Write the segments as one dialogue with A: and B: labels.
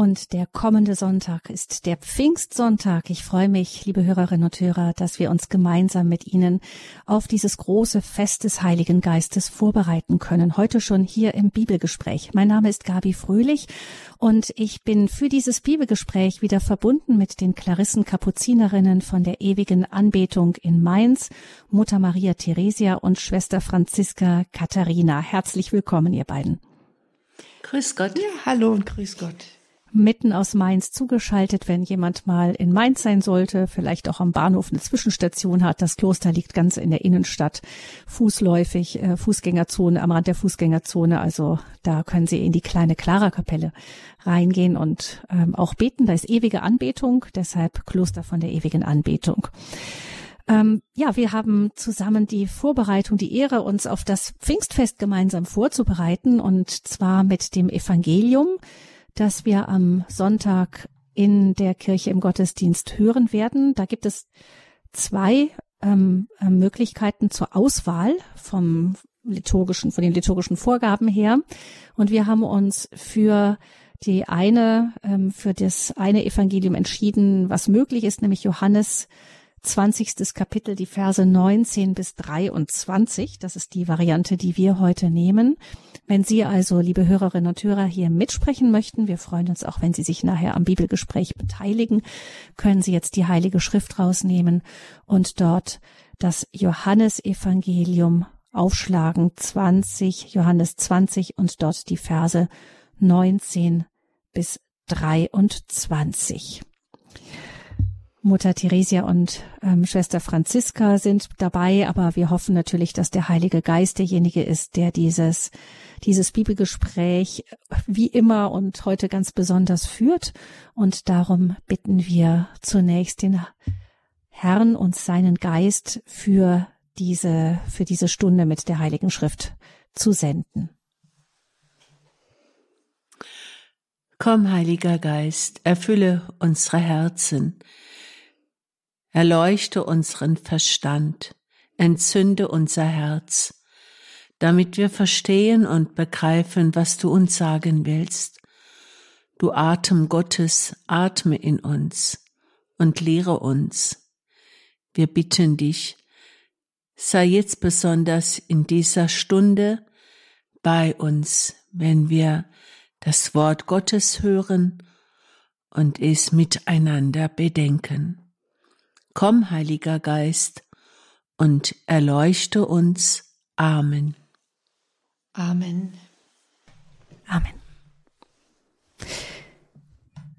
A: Und der kommende Sonntag ist der Pfingstsonntag. Ich freue mich, liebe Hörerinnen und Hörer, dass wir uns gemeinsam mit Ihnen auf dieses große Fest des Heiligen Geistes vorbereiten können. Heute schon hier im Bibelgespräch. Mein Name ist Gabi Fröhlich und ich bin für dieses Bibelgespräch wieder verbunden mit den Klarissen Kapuzinerinnen von der ewigen Anbetung in Mainz, Mutter Maria Theresia und Schwester Franziska Katharina. Herzlich willkommen, ihr beiden.
B: Grüß Gott.
C: Ja, hallo und grüß Gott
A: mitten aus Mainz zugeschaltet, wenn jemand mal in Mainz sein sollte, vielleicht auch am Bahnhof eine Zwischenstation hat. Das Kloster liegt ganz in der Innenstadt, fußläufig, äh, Fußgängerzone, am Rand der Fußgängerzone. Also da können Sie in die kleine Klara-Kapelle reingehen und ähm, auch beten. Da ist ewige Anbetung, deshalb Kloster von der ewigen Anbetung. Ähm, ja, wir haben zusammen die Vorbereitung, die Ehre, uns auf das Pfingstfest gemeinsam vorzubereiten und zwar mit dem Evangelium das wir am Sonntag in der Kirche im Gottesdienst hören werden. Da gibt es zwei ähm, äh, Möglichkeiten zur Auswahl vom liturgischen, von den liturgischen Vorgaben her. Und wir haben uns für die eine, ähm, für das eine Evangelium entschieden, was möglich ist, nämlich Johannes 20. Kapitel, die Verse 19 bis 23. Das ist die Variante, die wir heute nehmen. Wenn Sie also, liebe Hörerinnen und Hörer, hier mitsprechen möchten, wir freuen uns auch, wenn Sie sich nachher am Bibelgespräch beteiligen, können Sie jetzt die Heilige Schrift rausnehmen und dort das Johannesevangelium aufschlagen, 20, Johannes 20 und dort die Verse 19 bis 23. Mutter Theresia und ähm, Schwester Franziska sind dabei, aber wir hoffen natürlich, dass der Heilige Geist derjenige ist, der dieses, dieses Bibelgespräch wie immer und heute ganz besonders führt. Und darum bitten wir zunächst den Herrn und seinen Geist für diese, für diese Stunde mit der Heiligen Schrift zu senden.
B: Komm, Heiliger Geist, erfülle unsere Herzen erleuchte unseren Verstand, entzünde unser Herz, damit wir verstehen und begreifen, was du uns sagen willst. Du Atem Gottes, atme in uns und lehre uns. Wir bitten dich, sei jetzt besonders in dieser Stunde bei uns, wenn wir das Wort Gottes hören und es miteinander bedenken. Komm, Heiliger Geist, und erleuchte uns. Amen.
C: Amen.
A: Amen.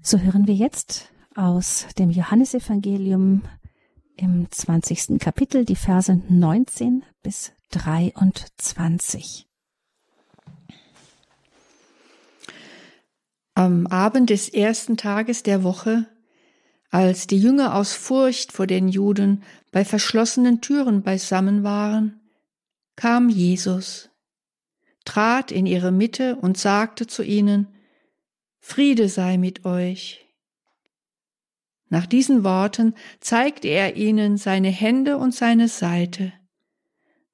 A: So hören wir jetzt aus dem Johannesevangelium im 20. Kapitel die Verse 19 bis 23.
C: Am Abend des ersten Tages der Woche als die Jünger aus Furcht vor den Juden bei verschlossenen Türen beisammen waren, kam Jesus, trat in ihre Mitte und sagte zu ihnen, Friede sei mit euch. Nach diesen Worten zeigte er ihnen seine Hände und seine Seite.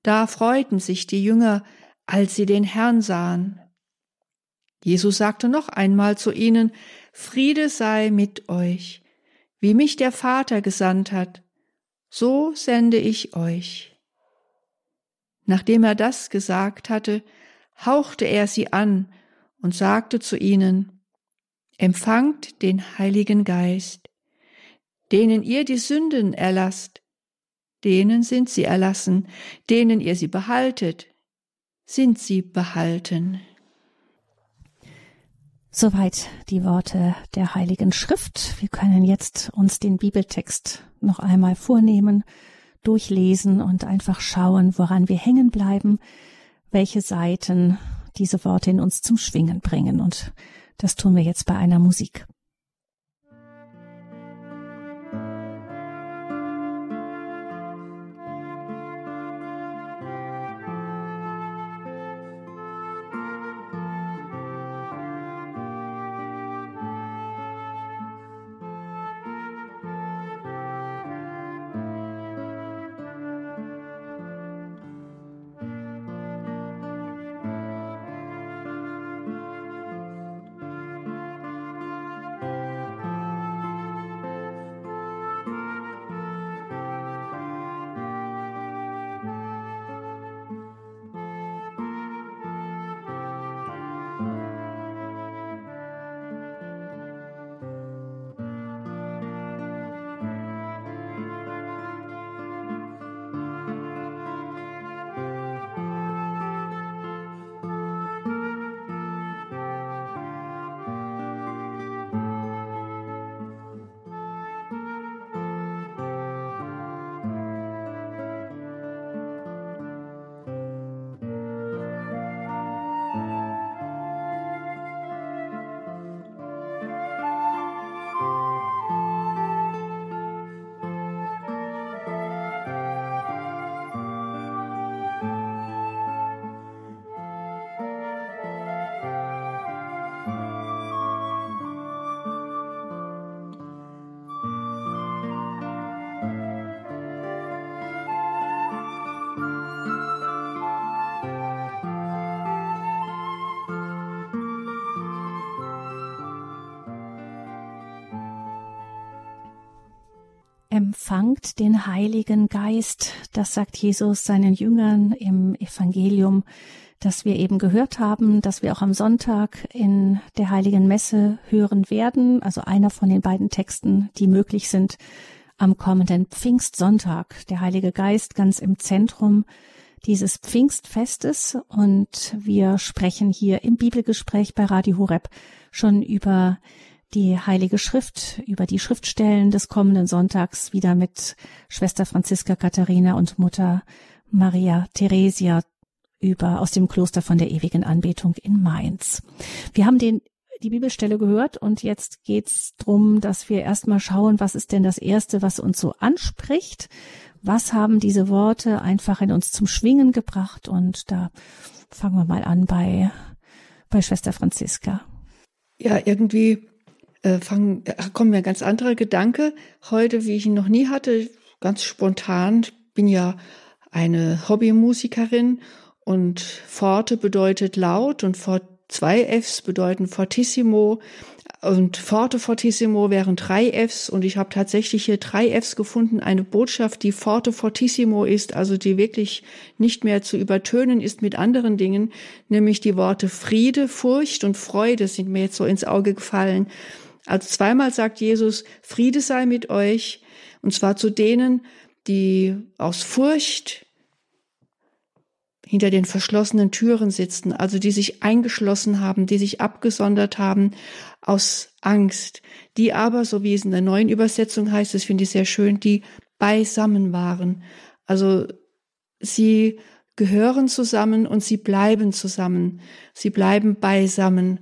C: Da freuten sich die Jünger, als sie den Herrn sahen. Jesus sagte noch einmal zu ihnen, Friede sei mit euch. Wie mich der Vater gesandt hat, so sende ich euch. Nachdem er das gesagt hatte, hauchte er sie an und sagte zu ihnen, Empfangt den Heiligen Geist, denen ihr die Sünden erlasst, denen sind sie erlassen, denen ihr sie behaltet, sind sie behalten.
A: Soweit die Worte der Heiligen Schrift. Wir können jetzt uns den Bibeltext noch einmal vornehmen, durchlesen und einfach schauen, woran wir hängen bleiben, welche Seiten diese Worte in uns zum Schwingen bringen. Und das tun wir jetzt bei einer Musik. Empfangt den Heiligen Geist, das sagt Jesus seinen Jüngern im Evangelium, das wir eben gehört haben, dass wir auch am Sonntag in der Heiligen Messe hören werden, also einer von den beiden Texten, die möglich sind am kommenden Pfingstsonntag. Der Heilige Geist ganz im Zentrum dieses Pfingstfestes. Und wir sprechen hier im Bibelgespräch bei Radio Horeb schon über die Heilige Schrift, über die Schriftstellen des kommenden Sonntags wieder mit Schwester Franziska Katharina und Mutter Maria Theresia über aus dem Kloster von der ewigen Anbetung in Mainz. Wir haben den die Bibelstelle gehört und jetzt geht's drum, dass wir erstmal schauen, was ist denn das erste, was uns so anspricht? Was haben diese Worte einfach in uns zum Schwingen gebracht? Und da fangen wir mal an bei, bei Schwester Franziska.
C: Ja, irgendwie äh, fang, äh, kommt mir ganz anderer Gedanke heute, wie ich ihn noch nie hatte, ganz spontan. Ich bin ja eine Hobbymusikerin und Forte bedeutet laut und Fort zwei Fs bedeuten Fortissimo und Forte Fortissimo wären drei Fs und ich habe tatsächlich hier drei Fs gefunden, eine Botschaft, die Forte Fortissimo ist, also die wirklich nicht mehr zu übertönen ist mit anderen Dingen, nämlich die Worte Friede, Furcht und Freude sind mir jetzt so ins Auge gefallen. Also zweimal sagt Jesus, Friede sei mit euch, und zwar zu denen, die aus Furcht hinter den verschlossenen Türen sitzen, also die sich eingeschlossen haben, die sich abgesondert haben aus Angst, die aber, so wie es in der neuen Übersetzung heißt, das finde ich sehr schön, die beisammen waren. Also sie gehören zusammen und sie bleiben zusammen. Sie bleiben beisammen.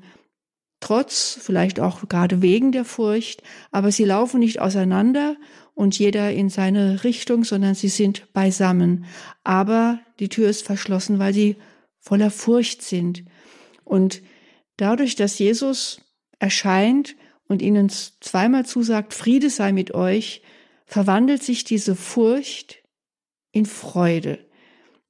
C: Trotz, vielleicht auch gerade wegen der Furcht, aber sie laufen nicht auseinander und jeder in seine Richtung, sondern sie sind beisammen. Aber die Tür ist verschlossen, weil sie voller Furcht sind. Und dadurch, dass Jesus erscheint und ihnen zweimal zusagt, Friede sei mit euch, verwandelt sich diese Furcht in Freude.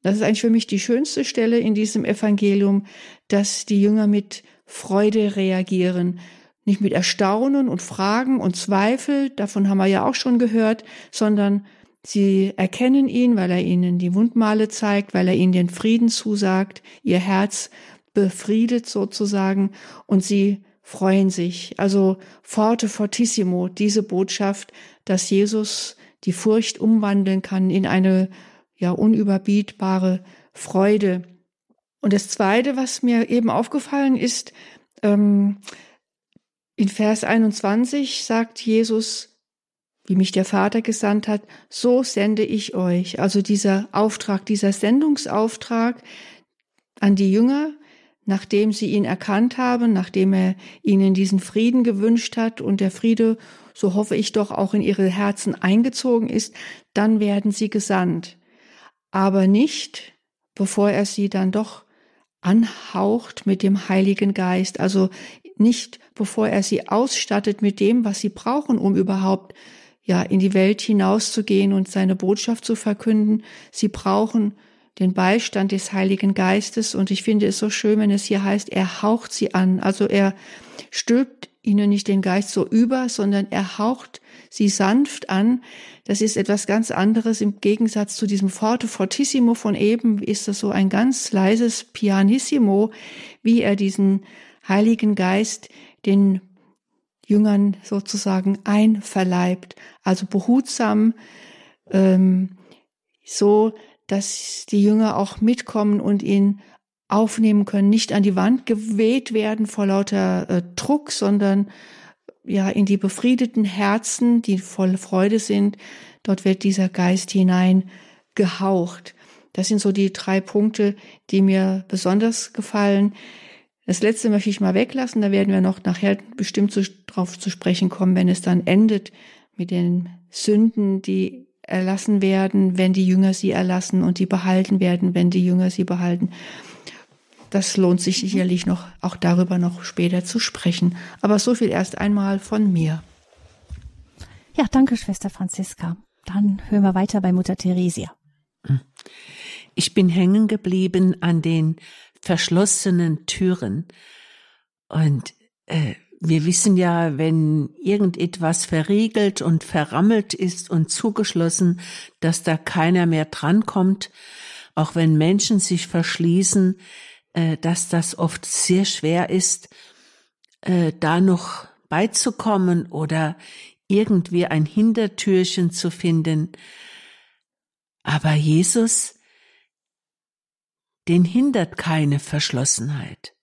C: Das ist eigentlich für mich die schönste Stelle in diesem Evangelium, dass die Jünger mit Freude reagieren, nicht mit Erstaunen und Fragen und Zweifel, davon haben wir ja auch schon gehört, sondern sie erkennen ihn, weil er ihnen die Wundmale zeigt, weil er ihnen den Frieden zusagt, ihr Herz befriedet sozusagen und sie freuen sich. Also forte fortissimo, diese Botschaft, dass Jesus die Furcht umwandeln kann in eine ja unüberbietbare Freude. Und das Zweite, was mir eben aufgefallen ist, ähm, in Vers 21 sagt Jesus, wie mich der Vater gesandt hat, so sende ich euch. Also dieser Auftrag, dieser Sendungsauftrag an die Jünger, nachdem sie ihn erkannt haben, nachdem er ihnen diesen Frieden gewünscht hat und der Friede, so hoffe ich doch, auch in ihre Herzen eingezogen ist, dann werden sie gesandt. Aber nicht, bevor er sie dann doch anhaucht mit dem Heiligen Geist, also nicht bevor er sie ausstattet mit dem, was sie brauchen, um überhaupt ja in die Welt hinauszugehen und seine Botschaft zu verkünden. Sie brauchen den Beistand des Heiligen Geistes und ich finde es so schön, wenn es hier heißt, er haucht sie an. Also er stülpt ihnen nicht den Geist so über, sondern er haucht sie sanft an. Das ist etwas ganz anderes im Gegensatz zu diesem Forte Fortissimo von eben ist das so ein ganz leises Pianissimo, wie er diesen Heiligen Geist den Jüngern sozusagen einverleibt, also behutsam, ähm, so dass die Jünger auch mitkommen und ihn aufnehmen können, nicht an die Wand geweht werden vor lauter äh, Druck, sondern ja in die befriedeten Herzen, die voll Freude sind. Dort wird dieser Geist hinein gehaucht. Das sind so die drei Punkte, die mir besonders gefallen. Das letzte möchte ich mal weglassen, da werden wir noch nachher bestimmt zu, drauf zu sprechen kommen, wenn es dann endet mit den Sünden, die erlassen werden, wenn die Jünger sie erlassen und die behalten werden, wenn die Jünger sie behalten. Das lohnt sich sicherlich noch, auch darüber noch später zu sprechen. Aber so viel erst einmal von mir.
A: Ja, danke, Schwester Franziska. Dann hören wir weiter bei Mutter Theresia.
B: Ich bin hängen geblieben an den verschlossenen Türen. Und äh, Wir wissen ja, wenn irgendetwas verriegelt und verrammelt ist und zugeschlossen, dass da keiner mehr drankommt, auch wenn Menschen sich verschließen, äh, dass das oft sehr schwer ist, äh, da noch beizukommen oder irgendwie ein Hintertürchen zu finden. Aber Jesus, den hindert keine Verschlossenheit.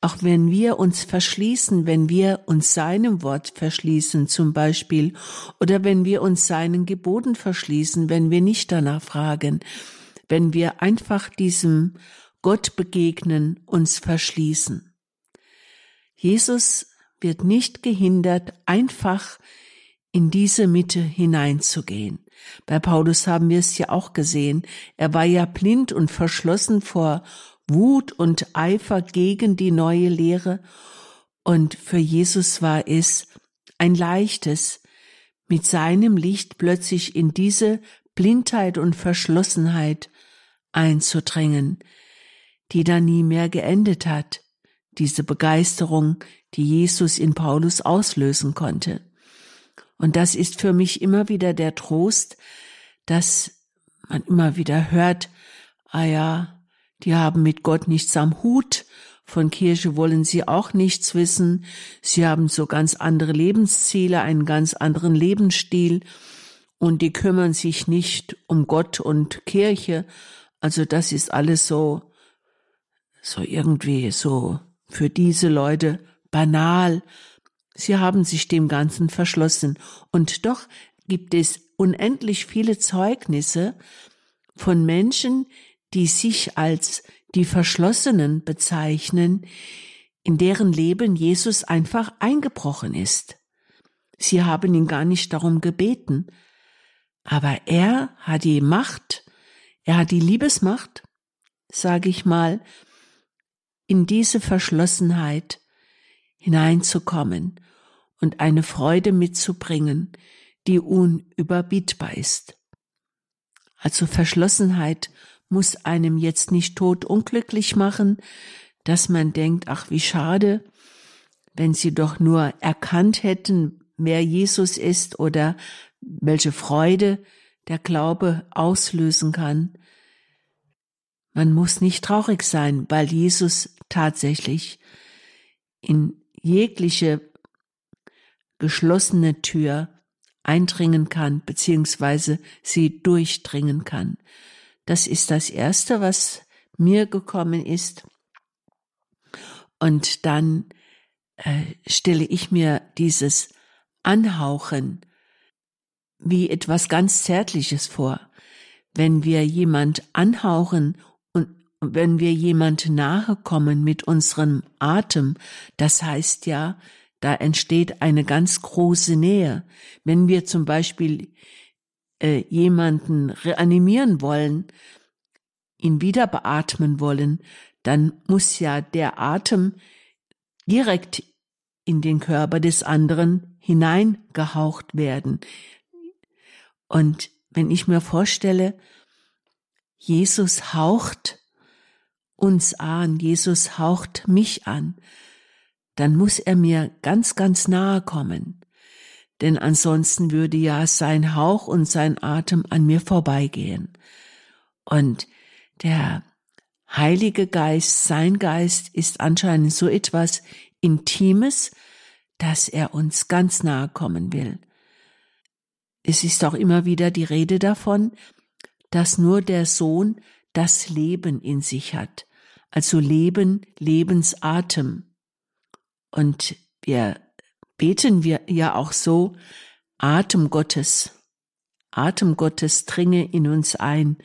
B: Auch wenn wir uns verschließen, wenn wir uns seinem Wort verschließen zum Beispiel, oder wenn wir uns seinen Geboten verschließen, wenn wir nicht danach fragen, wenn wir einfach diesem Gott begegnen, uns verschließen. Jesus wird nicht gehindert, einfach in diese Mitte hineinzugehen. Bei Paulus haben wir es ja auch gesehen. Er war ja blind und verschlossen vor Wut und Eifer gegen die neue Lehre. Und für Jesus war es ein leichtes, mit seinem Licht plötzlich in diese Blindheit und Verschlossenheit einzudringen, die da nie mehr geendet hat, diese Begeisterung, die Jesus in Paulus auslösen konnte. Und das ist für mich immer wieder der Trost, dass man immer wieder hört, ah ja, die haben mit Gott nichts am Hut, von Kirche wollen sie auch nichts wissen, sie haben so ganz andere Lebensziele, einen ganz anderen Lebensstil und die kümmern sich nicht um Gott und Kirche. Also das ist alles so, so irgendwie so für diese Leute banal. Sie haben sich dem Ganzen verschlossen. Und doch gibt es unendlich viele Zeugnisse von Menschen, die sich als die Verschlossenen bezeichnen, in deren Leben Jesus einfach eingebrochen ist. Sie haben ihn gar nicht darum gebeten, aber er hat die Macht, er hat die Liebesmacht, sage ich mal, in diese Verschlossenheit hineinzukommen und eine Freude mitzubringen, die unüberbietbar ist. Also Verschlossenheit muss einem jetzt nicht tot unglücklich machen, dass man denkt, ach wie schade, wenn sie doch nur erkannt hätten, wer Jesus ist oder welche Freude der Glaube auslösen kann. Man muss nicht traurig sein, weil Jesus tatsächlich in jegliche geschlossene Tür eindringen kann, beziehungsweise sie durchdringen kann. Das ist das Erste, was mir gekommen ist. Und dann äh, stelle ich mir dieses Anhauchen wie etwas ganz Zärtliches vor. Wenn wir jemand anhauchen wenn wir jemand nahe kommen mit unserem Atem, das heißt ja, da entsteht eine ganz große Nähe. Wenn wir zum Beispiel äh, jemanden reanimieren wollen, ihn wieder beatmen wollen, dann muss ja der Atem direkt in den Körper des anderen hineingehaucht werden. Und wenn ich mir vorstelle, Jesus haucht uns an, Jesus haucht mich an, dann muss er mir ganz, ganz nahe kommen. Denn ansonsten würde ja sein Hauch und sein Atem an mir vorbeigehen. Und der Heilige Geist, sein Geist ist anscheinend so etwas Intimes, dass er uns ganz nahe kommen will. Es ist auch immer wieder die Rede davon, dass nur der Sohn das Leben in sich hat, also Leben, Lebensatem. Und wir beten wir ja auch so, Atem Gottes, Atem Gottes dringe in uns ein,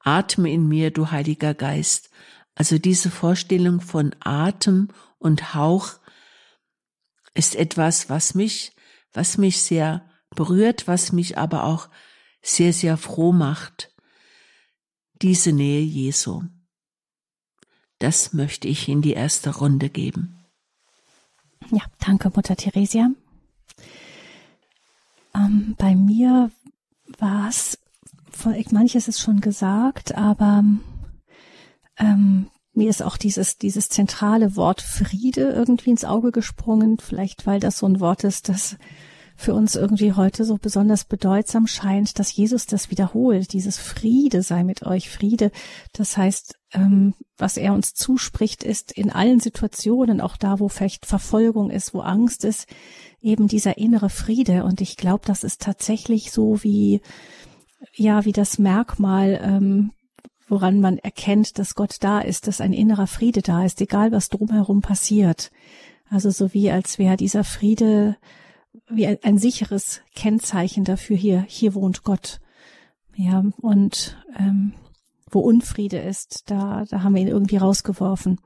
B: atme in mir, du Heiliger Geist. Also diese Vorstellung von Atem und Hauch ist etwas, was mich, was mich sehr berührt, was mich aber auch sehr, sehr froh macht diese Nähe Jesu. Das möchte ich in die erste Runde geben.
A: Ja, danke, Mutter Theresia. Ähm, bei mir war es, manches ist schon gesagt, aber ähm, mir ist auch dieses, dieses zentrale Wort Friede irgendwie ins Auge gesprungen, vielleicht weil das so ein Wort ist, das für uns irgendwie heute so besonders bedeutsam scheint, dass Jesus das wiederholt, dieses Friede sei mit euch, Friede. Das heißt, ähm, was er uns zuspricht, ist in allen Situationen, auch da, wo vielleicht Verfolgung ist, wo Angst ist, eben dieser innere Friede. Und ich glaube, das ist tatsächlich so wie, ja, wie das Merkmal, ähm, woran man erkennt, dass Gott da ist, dass ein innerer Friede da ist, egal was drumherum passiert. Also so wie als wäre dieser Friede wie ein, ein, sicheres Kennzeichen dafür hier, hier wohnt Gott. Ja, und ähm, wo Unfriede ist, da, da haben wir ihn irgendwie rausgeworfen.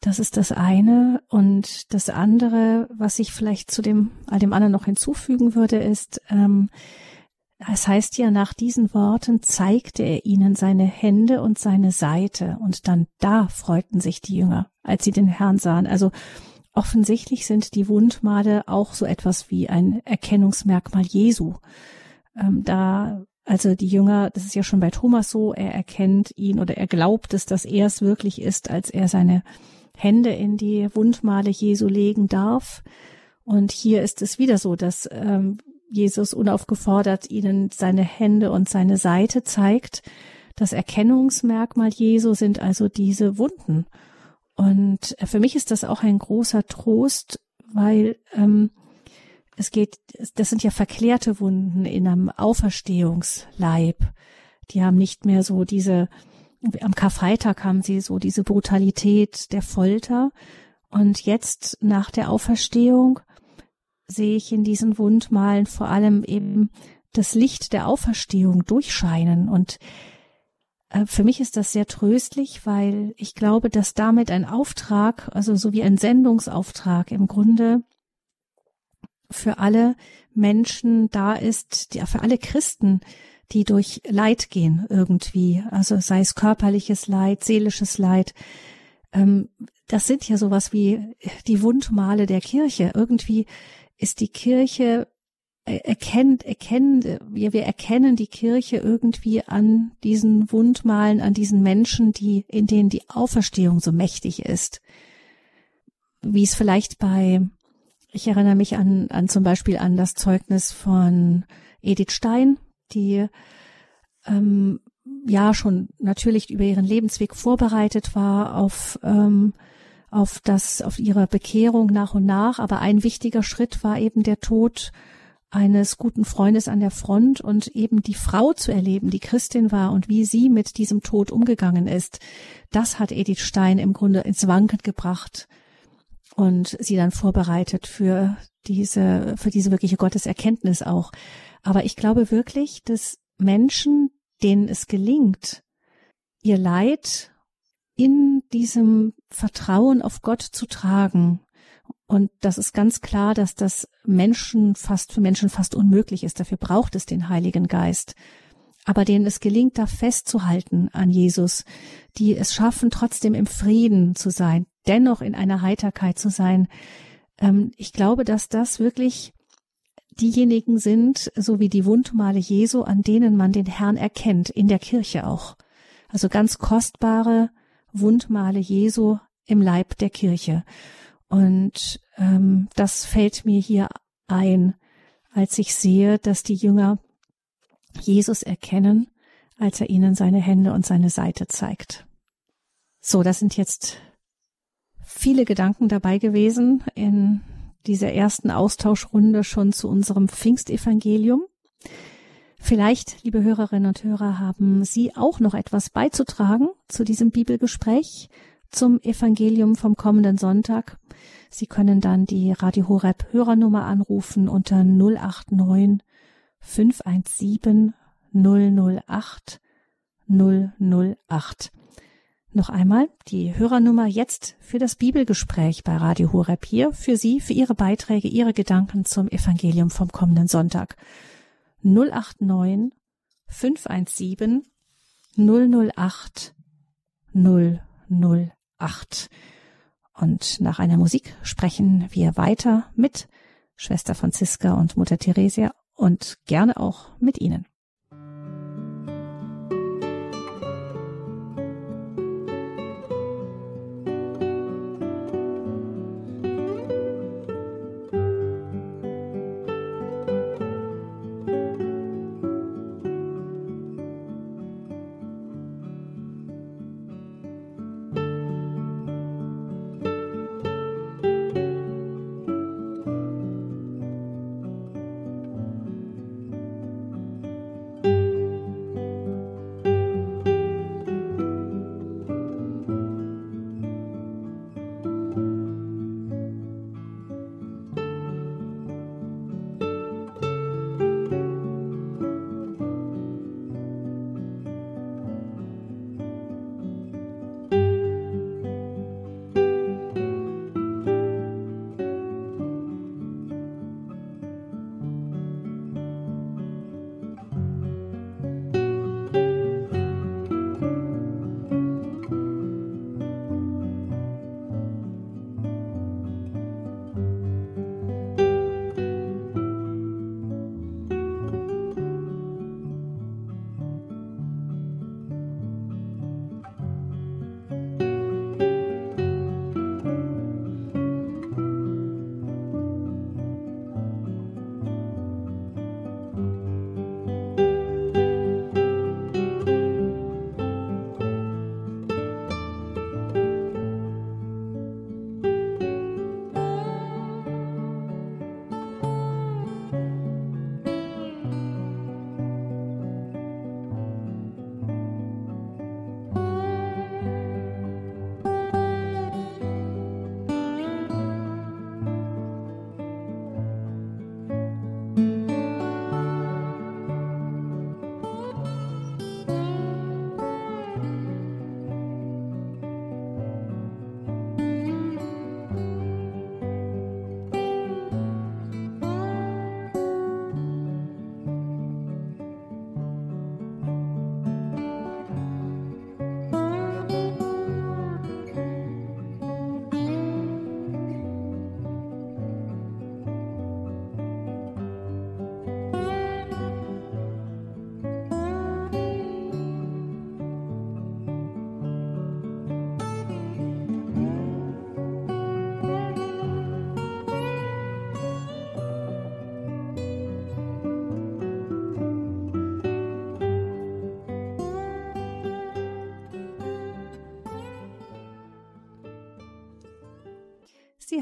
A: Das ist das eine. Und das andere, was ich vielleicht zu dem, all dem anderen noch hinzufügen würde, ist, ähm, es heißt ja, nach diesen Worten zeigte er ihnen seine Hände und seine Seite. Und dann da freuten sich die Jünger, als sie den Herrn sahen. Also offensichtlich sind die Wundmale auch so etwas wie ein Erkennungsmerkmal Jesu. Ähm, da also die Jünger, das ist ja schon bei Thomas so, er erkennt ihn oder er glaubt es, dass er es wirklich ist, als er seine Hände in die Wundmale Jesu legen darf. Und hier ist es wieder so, dass ähm, Jesus unaufgefordert ihnen seine Hände und seine Seite zeigt. Das Erkennungsmerkmal Jesu sind also diese Wunden. Und für mich ist das auch ein großer Trost, weil ähm, es geht, das sind ja verklärte Wunden in einem Auferstehungsleib. Die haben nicht mehr so diese, am Karfreitag haben sie so diese Brutalität der Folter. Und jetzt nach der Auferstehung sehe ich in diesen Wundmalen vor allem eben das Licht der Auferstehung durchscheinen. Und äh, für mich ist das sehr tröstlich, weil ich glaube, dass damit ein Auftrag, also so wie ein Sendungsauftrag im Grunde für alle Menschen da ist, ja, für alle Christen, die durch Leid gehen irgendwie, also sei es körperliches Leid, seelisches Leid. Ähm, das sind ja sowas wie die Wundmale der Kirche. Irgendwie ist die Kirche erkennt, erkennen, wir, wir erkennen die Kirche irgendwie an diesen Wundmalen, an diesen Menschen, die, in denen die Auferstehung so mächtig ist. Wie es vielleicht bei ich erinnere mich an, an zum Beispiel an das Zeugnis von Edith Stein, die ähm, ja schon natürlich über ihren Lebensweg vorbereitet war auf ähm, auf das auf ihre Bekehrung nach und nach, aber ein wichtiger Schritt war eben der Tod eines guten Freundes an der Front und eben die Frau zu erleben, die Christin war und wie sie mit diesem Tod umgegangen ist. Das hat Edith Stein im Grunde ins Wanken gebracht und sie dann vorbereitet für diese, für diese wirkliche Gotteserkenntnis auch. Aber ich glaube wirklich, dass Menschen, denen es gelingt, ihr Leid in diesem Vertrauen auf Gott zu tragen, und das ist ganz klar, dass das Menschen fast für Menschen fast unmöglich ist. Dafür braucht es den Heiligen Geist. Aber denen es gelingt, da festzuhalten an Jesus, die es schaffen, trotzdem im Frieden zu sein, dennoch in einer Heiterkeit zu sein. Ähm, ich glaube, dass das wirklich diejenigen sind, so wie die Wundmale Jesu, an denen man den Herrn erkennt, in der Kirche auch. Also ganz kostbare Wundmale Jesu im Leib der Kirche. Und ähm, das fällt mir hier ein, als ich sehe, dass die Jünger Jesus erkennen, als er ihnen seine Hände und seine Seite zeigt. So, das sind jetzt viele Gedanken dabei gewesen in dieser ersten Austauschrunde schon zu unserem Pfingstevangelium. Vielleicht, liebe Hörerinnen und Hörer, haben Sie auch noch etwas beizutragen zu diesem Bibelgespräch, zum Evangelium vom kommenden Sonntag. Sie können dann die Radio Horeb Hörernummer anrufen unter 089 517 008 008. Noch einmal die Hörernummer jetzt für das Bibelgespräch bei Radio Horeb hier für Sie, für Ihre Beiträge, Ihre Gedanken zum Evangelium vom kommenden Sonntag. 089 517 008 008. Und nach einer Musik sprechen wir weiter mit Schwester Franziska und Mutter Theresia und gerne auch mit Ihnen.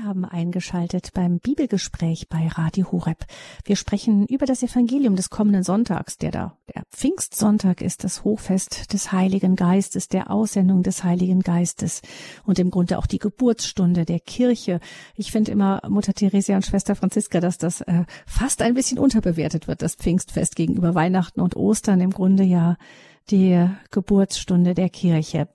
A: Sie haben eingeschaltet beim Bibelgespräch bei Radio Horeb. Wir sprechen über das Evangelium des kommenden Sonntags, der da der Pfingstsonntag ist, das Hochfest des Heiligen Geistes, der Aussendung des Heiligen Geistes und im Grunde auch die Geburtsstunde der Kirche. Ich finde immer Mutter Theresia und Schwester Franziska, dass das äh, fast ein bisschen unterbewertet wird, das Pfingstfest gegenüber Weihnachten und Ostern im Grunde ja die Geburtsstunde der Kirche.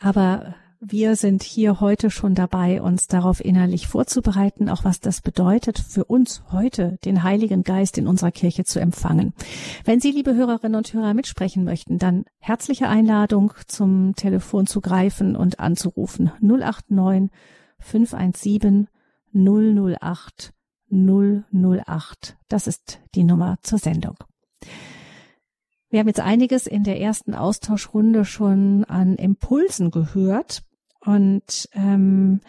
A: Aber wir sind hier heute schon dabei, uns darauf innerlich vorzubereiten, auch was das bedeutet für uns heute, den Heiligen Geist in unserer Kirche zu empfangen. Wenn Sie, liebe Hörerinnen und Hörer, mitsprechen möchten, dann herzliche Einladung zum Telefon zu greifen und anzurufen 089 517 008 008. Das ist die Nummer zur Sendung. Wir haben jetzt einiges in der ersten Austauschrunde schon an Impulsen gehört. Und ähm,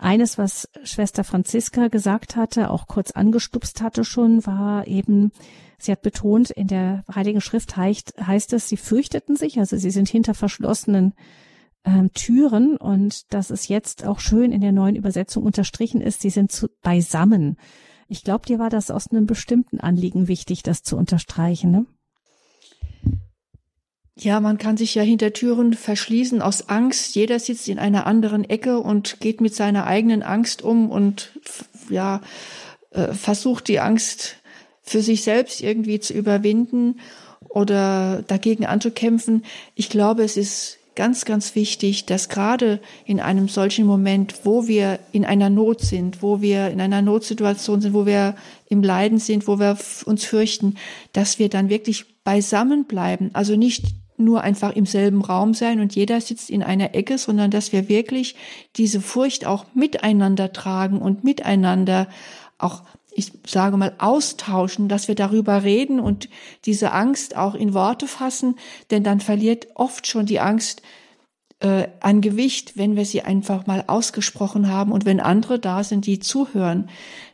A: eines, was Schwester Franziska gesagt hatte, auch kurz angestupst hatte schon, war eben, sie hat betont, in der Heiligen Schrift heißt, heißt es, sie fürchteten sich, also sie sind hinter verschlossenen ähm, Türen und dass es jetzt auch schön in der neuen Übersetzung unterstrichen ist, sie sind zu, beisammen. Ich glaube, dir war das aus einem bestimmten Anliegen wichtig, das zu unterstreichen. Ne?
C: Ja, man kann sich ja hinter Türen verschließen aus Angst. Jeder sitzt in einer anderen Ecke und geht mit seiner eigenen Angst um und ja, äh, versucht die Angst für sich selbst irgendwie zu überwinden oder dagegen anzukämpfen. Ich glaube, es ist ganz, ganz wichtig, dass gerade in einem solchen Moment, wo wir in einer Not sind, wo wir in einer Notsituation sind, wo wir im Leiden sind, wo wir uns fürchten, dass wir dann wirklich beisammen bleiben. Also nicht nur einfach im selben Raum sein und jeder sitzt in einer Ecke, sondern dass wir wirklich diese Furcht auch miteinander tragen und miteinander auch ich sage mal, austauschen, dass wir darüber reden und diese Angst auch in Worte fassen, denn dann verliert oft schon die Angst äh, an Gewicht, wenn wir sie einfach mal ausgesprochen haben und wenn andere da sind, die zuhören,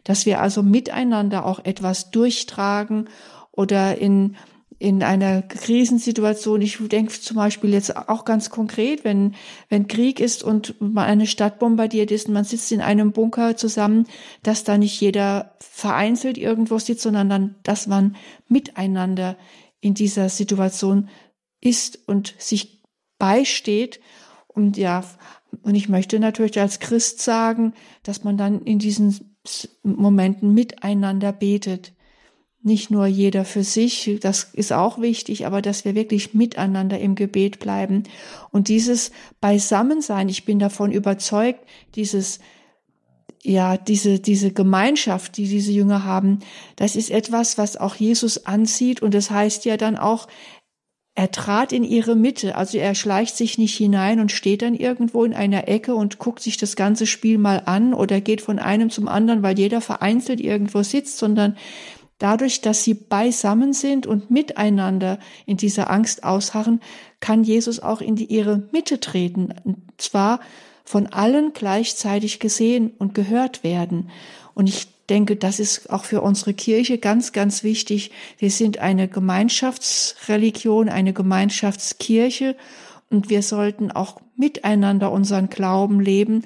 C: dass wir also miteinander auch etwas durchtragen oder in in einer Krisensituation. Ich denke zum Beispiel jetzt auch ganz konkret, wenn, wenn Krieg ist und mal eine Stadt bombardiert ist und man sitzt in einem Bunker zusammen, dass da nicht jeder vereinzelt irgendwo sitzt, sondern dass man miteinander in dieser Situation ist und sich beisteht. Und ja, und ich möchte natürlich als Christ sagen, dass man dann in diesen Momenten miteinander betet nicht nur jeder für sich, das ist auch wichtig, aber dass wir wirklich miteinander im Gebet bleiben. Und dieses Beisammensein, ich bin davon überzeugt, dieses ja, diese, diese Gemeinschaft, die diese Jünger haben, das ist etwas, was auch Jesus anzieht. Und das heißt ja dann auch, er trat in ihre Mitte. Also er schleicht sich nicht hinein und steht dann irgendwo in einer Ecke und guckt sich das ganze Spiel mal an oder geht von einem zum anderen, weil jeder vereinzelt irgendwo sitzt, sondern Dadurch, dass sie beisammen sind und miteinander in dieser Angst ausharren, kann Jesus auch in die, ihre Mitte treten, und zwar von allen gleichzeitig gesehen und gehört werden. Und ich denke, das ist auch für unsere Kirche ganz, ganz wichtig. Wir sind eine Gemeinschaftsreligion, eine Gemeinschaftskirche und wir sollten auch miteinander unseren Glauben leben,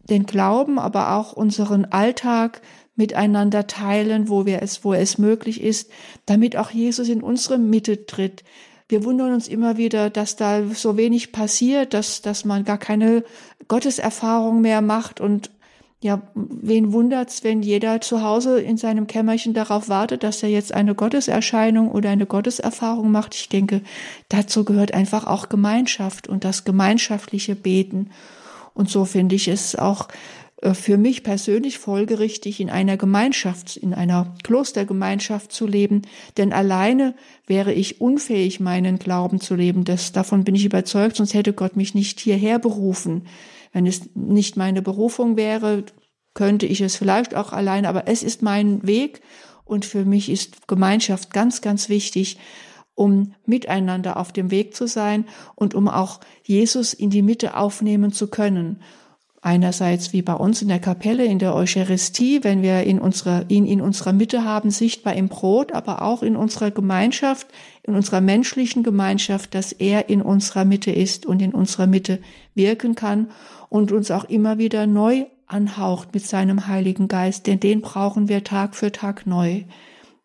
C: den Glauben, aber auch unseren Alltag miteinander teilen, wo wir es, wo es möglich ist, damit auch Jesus in unsere Mitte tritt. Wir wundern uns immer wieder, dass da so wenig passiert, dass, dass man gar keine Gotteserfahrung mehr macht und ja, wen wundert's, wenn jeder zu Hause in seinem Kämmerchen darauf wartet, dass er jetzt eine Gotteserscheinung oder eine Gotteserfahrung macht? Ich denke, dazu gehört einfach auch Gemeinschaft und das gemeinschaftliche Beten. Und so finde ich es auch für mich persönlich folgerichtig, in einer Gemeinschaft, in einer Klostergemeinschaft zu leben, denn alleine wäre ich unfähig, meinen Glauben zu leben. Das, davon bin ich überzeugt, sonst hätte Gott mich nicht hierher berufen. Wenn es nicht meine Berufung wäre, könnte ich es vielleicht auch alleine, aber es ist mein Weg und für mich ist Gemeinschaft ganz, ganz wichtig, um miteinander auf dem Weg zu sein und um auch Jesus in die Mitte aufnehmen zu können. Einerseits wie bei uns in der Kapelle, in der Eucharistie, wenn wir in unserer, ihn in unserer Mitte haben, sichtbar im Brot, aber auch in unserer Gemeinschaft, in unserer menschlichen Gemeinschaft, dass er in unserer Mitte ist und in unserer Mitte wirken kann und uns auch immer wieder neu anhaucht mit seinem Heiligen Geist, denn den brauchen wir Tag für Tag neu.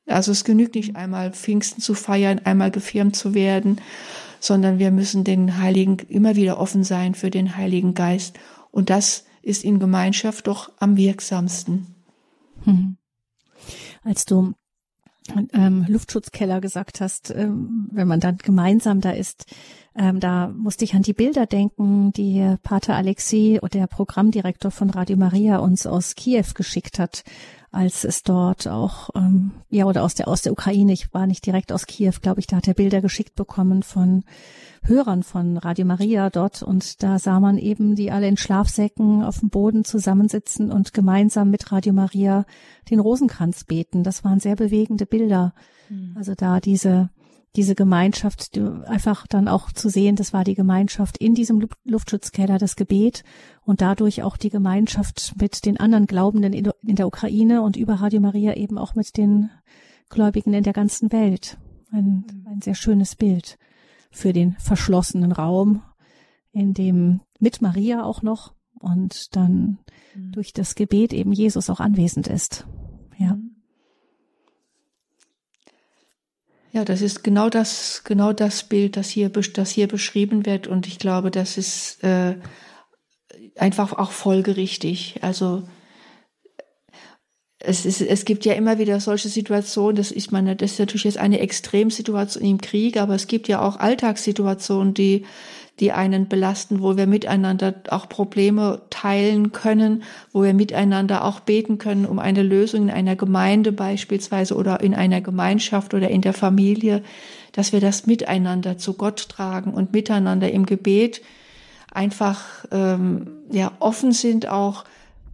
C: Also es genügt nicht einmal Pfingsten zu feiern, einmal gefirmt zu werden, sondern wir müssen den Heiligen immer wieder offen sein für den Heiligen Geist. Und das ist in Gemeinschaft doch am wirksamsten.
A: Hm. Als du ähm, Luftschutzkeller gesagt hast, ähm, wenn man dann gemeinsam da ist, ähm, da musste ich an die Bilder denken, die Pater Alexei, der Programmdirektor von Radio Maria, uns aus Kiew geschickt hat, als es dort auch, ähm, ja, oder aus der, aus der Ukraine, ich war nicht direkt aus Kiew, glaube ich, da hat er Bilder geschickt bekommen von Hörern von Radio Maria dort und da sah man eben die alle in Schlafsäcken auf dem Boden zusammensitzen und gemeinsam mit Radio Maria den Rosenkranz beten. Das waren sehr bewegende Bilder. Mhm. Also da diese diese Gemeinschaft, einfach dann auch zu sehen, das war die Gemeinschaft in diesem Luftschutzkeller, das Gebet und dadurch auch die Gemeinschaft mit den anderen Glaubenden in der Ukraine und über Radio Maria eben auch mit den Gläubigen in der ganzen Welt. Ein, ein sehr schönes Bild für den verschlossenen Raum, in dem mit Maria auch noch und dann mhm. durch das Gebet eben Jesus auch anwesend ist. Ja. Mhm.
C: Ja, das ist genau das, genau das Bild, das hier, das hier beschrieben wird. Und ich glaube, das ist äh, einfach auch folgerichtig. Also es, ist, es gibt ja immer wieder solche Situationen, das ist meine, das ist natürlich jetzt eine Extremsituation im Krieg, aber es gibt ja auch Alltagssituationen, die die einen belasten, wo wir miteinander auch Probleme teilen können, wo wir miteinander auch beten können um eine Lösung in einer Gemeinde beispielsweise oder in einer Gemeinschaft oder in der Familie, dass wir das miteinander zu Gott tragen und miteinander im Gebet einfach ähm, ja offen sind auch,